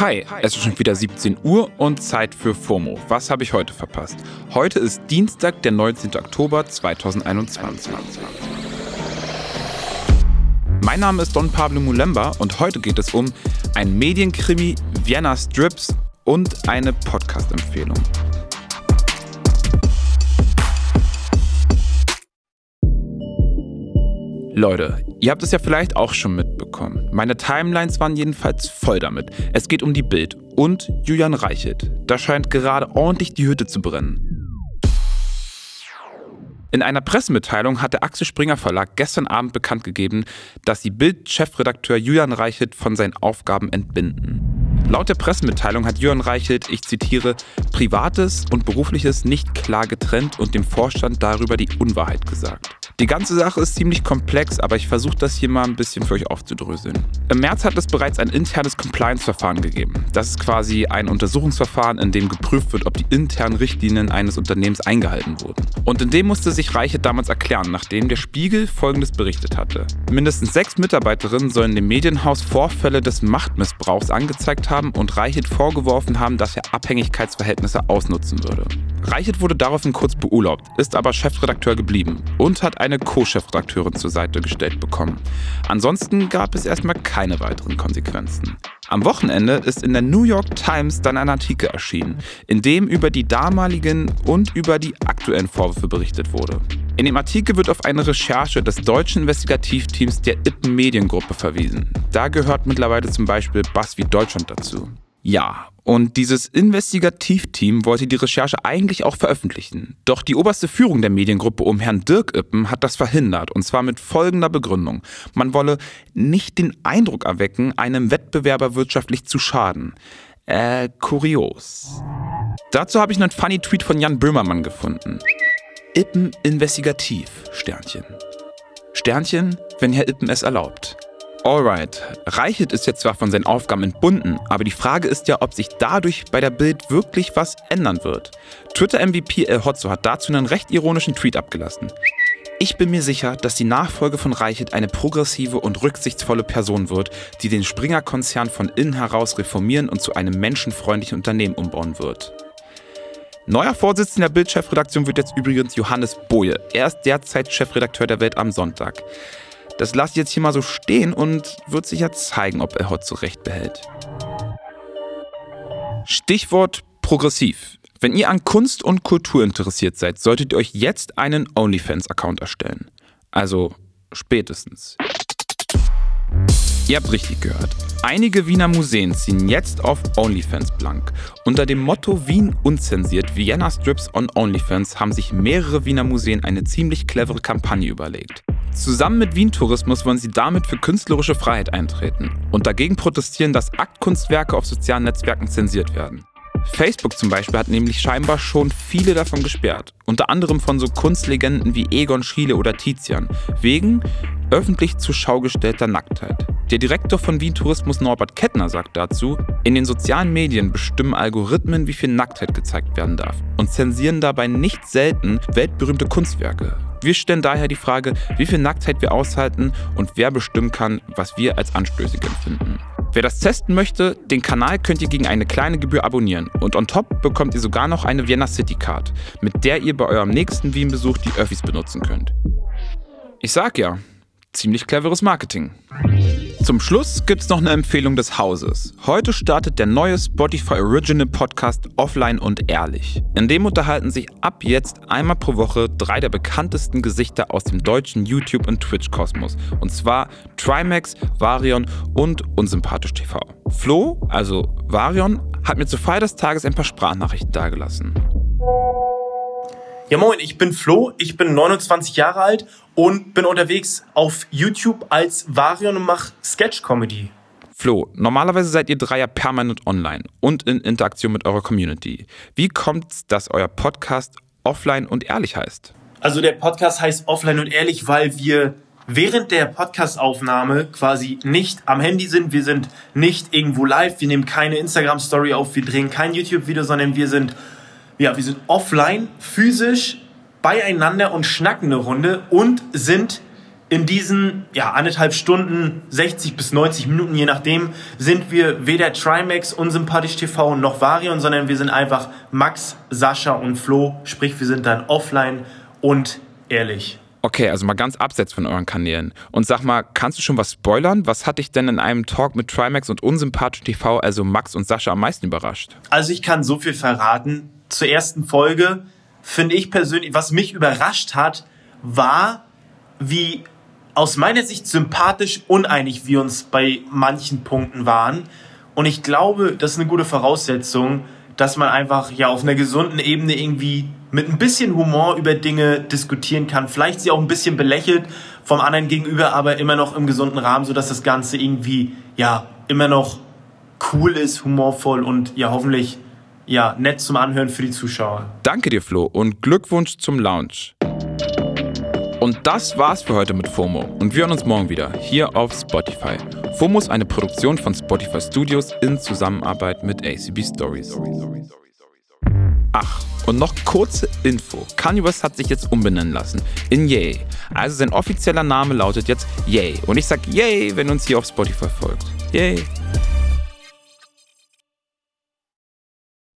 Hi, es ist schon wieder 17 Uhr und Zeit für FOMO. Was habe ich heute verpasst? Heute ist Dienstag, der 19. Oktober 2021. Mein Name ist Don Pablo Mulemba und heute geht es um ein Medienkrimi, Vienna Strips und eine Podcast-Empfehlung. Leute, ihr habt es ja vielleicht auch schon mitbekommen. Meine Timelines waren jedenfalls voll damit. Es geht um die Bild und Julian Reichelt. Da scheint gerade ordentlich die Hütte zu brennen. In einer Pressemitteilung hat der Axel Springer Verlag gestern Abend bekannt gegeben, dass sie Bild-Chefredakteur Julian Reichelt von seinen Aufgaben entbinden. Laut der Pressemitteilung hat Jörn Reichelt, ich zitiere, Privates und Berufliches nicht klar getrennt und dem Vorstand darüber die Unwahrheit gesagt. Die ganze Sache ist ziemlich komplex, aber ich versuche das hier mal ein bisschen für euch aufzudröseln. Im März hat es bereits ein internes Compliance-Verfahren gegeben. Das ist quasi ein Untersuchungsverfahren, in dem geprüft wird, ob die internen Richtlinien eines Unternehmens eingehalten wurden. Und in dem musste sich Reichelt damals erklären, nachdem der Spiegel Folgendes berichtet hatte. Mindestens sechs Mitarbeiterinnen sollen dem Medienhaus Vorfälle des Machtmissbrauchs angezeigt haben und Reichelt vorgeworfen haben, dass er Abhängigkeitsverhältnisse ausnutzen würde. Reichelt wurde daraufhin kurz beurlaubt, ist aber Chefredakteur geblieben und hat eine Co-Chefredakteurin zur Seite gestellt bekommen. Ansonsten gab es erstmal keine weiteren Konsequenzen. Am Wochenende ist in der New York Times dann ein Artikel erschienen, in dem über die damaligen und über die aktuellen Vorwürfe berichtet wurde. In dem Artikel wird auf eine Recherche des deutschen Investigativteams der Ippen Mediengruppe verwiesen. Da gehört mittlerweile zum Beispiel BuzzFeed Deutschland dazu. Ja, und dieses Investigativteam wollte die Recherche eigentlich auch veröffentlichen. Doch die oberste Führung der Mediengruppe um Herrn Dirk Ippen hat das verhindert, und zwar mit folgender Begründung. Man wolle nicht den Eindruck erwecken, einem Wettbewerber wirtschaftlich zu schaden. Äh, kurios. Dazu habe ich einen funny Tweet von Jan Böhmermann gefunden. Ippen investigativ, Sternchen. Sternchen, wenn Herr Ippen es erlaubt. Alright, Reichelt ist jetzt zwar von seinen Aufgaben entbunden, aber die Frage ist ja, ob sich dadurch bei der Bild wirklich was ändern wird. Twitter-MVP El Hotzo hat dazu einen recht ironischen Tweet abgelassen. Ich bin mir sicher, dass die Nachfolge von Reichelt eine progressive und rücksichtsvolle Person wird, die den Springer-Konzern von innen heraus reformieren und zu einem menschenfreundlichen Unternehmen umbauen wird. Neuer Vorsitzender der Bild-Chefredaktion wird jetzt übrigens Johannes Boje. Er ist derzeit Chefredakteur der Welt am Sonntag. Das lasse ich jetzt hier mal so stehen und wird sich ja zeigen, ob er heute so recht behält. Stichwort progressiv. Wenn ihr an Kunst und Kultur interessiert seid, solltet ihr euch jetzt einen OnlyFans-Account erstellen. Also spätestens. Ihr habt richtig gehört. Einige Wiener Museen ziehen jetzt auf OnlyFans blank. Unter dem Motto Wien unzensiert Vienna Strips on OnlyFans haben sich mehrere Wiener Museen eine ziemlich clevere Kampagne überlegt. Zusammen mit Wien Tourismus wollen sie damit für künstlerische Freiheit eintreten und dagegen protestieren, dass Aktkunstwerke auf sozialen Netzwerken zensiert werden. Facebook zum Beispiel hat nämlich scheinbar schon viele davon gesperrt, unter anderem von so Kunstlegenden wie Egon Schiele oder Tizian, wegen öffentlich zur Schau gestellter Nacktheit. Der Direktor von Wien Tourismus Norbert Kettner sagt dazu, in den sozialen Medien bestimmen Algorithmen, wie viel Nacktheit gezeigt werden darf und zensieren dabei nicht selten weltberühmte Kunstwerke. Wir stellen daher die Frage, wie viel Nacktheit wir aushalten und wer bestimmen kann, was wir als anstößig empfinden. Wer das testen möchte, den Kanal könnt ihr gegen eine kleine Gebühr abonnieren und on top bekommt ihr sogar noch eine Vienna City Card, mit der ihr bei eurem nächsten Wien-Besuch die Öffis benutzen könnt. Ich sag ja, ziemlich cleveres Marketing. Zum Schluss gibt's noch eine Empfehlung des Hauses. Heute startet der neue Spotify Original Podcast Offline und Ehrlich. In dem unterhalten sich ab jetzt einmal pro Woche drei der bekanntesten Gesichter aus dem deutschen YouTube- und Twitch-Kosmos. Und zwar Trimax, Varion und Unsympathisch TV. Flo, also Varion, hat mir zur Feier des Tages ein paar Sprachnachrichten dargelassen. Ja moin, ich bin Flo, ich bin 29 Jahre alt und bin unterwegs auf YouTube als Varion und mache Sketch-Comedy. Flo, normalerweise seid ihr drei ja permanent online und in Interaktion mit eurer Community. Wie kommt's, dass euer Podcast offline und ehrlich heißt? Also der Podcast heißt Offline und Ehrlich, weil wir während der Podcastaufnahme quasi nicht am Handy sind. Wir sind nicht irgendwo live. Wir nehmen keine Instagram-Story auf. Wir drehen kein YouTube-Video, sondern wir sind, ja, wir sind offline, physisch beieinander und schnacken eine Runde und sind in diesen ja, anderthalb Stunden, 60 bis 90 Minuten, je nachdem, sind wir weder Trimax, Unsympathisch TV noch Varion, sondern wir sind einfach Max, Sascha und Flo. Sprich, wir sind dann offline und ehrlich. Okay, also mal ganz abseits von euren Kanälen. Und sag mal, kannst du schon was spoilern? Was hat dich denn in einem Talk mit Trimax und Unsympathisch TV, also Max und Sascha, am meisten überrascht? Also ich kann so viel verraten. Zur ersten Folge finde ich persönlich, was mich überrascht hat, war, wie aus meiner Sicht sympathisch uneinig wir uns bei manchen Punkten waren. Und ich glaube, das ist eine gute Voraussetzung, dass man einfach ja auf einer gesunden Ebene irgendwie mit ein bisschen Humor über Dinge diskutieren kann. Vielleicht sie auch ein bisschen belächelt vom anderen gegenüber, aber immer noch im gesunden Rahmen, sodass das Ganze irgendwie ja immer noch cool ist, humorvoll und ja hoffentlich ja nett zum Anhören für die Zuschauer. Danke dir, Flo, und Glückwunsch zum Lounge. Und das war's für heute mit FOMO. Und wir hören uns morgen wieder hier auf Spotify. FOMO ist eine Produktion von Spotify Studios in Zusammenarbeit mit ACB Stories. Ach, und noch kurze Info. Kanye West hat sich jetzt umbenennen lassen in Yay. Also sein offizieller Name lautet jetzt Yay. Und ich sag Yay, wenn uns hier auf Spotify folgt. Yay.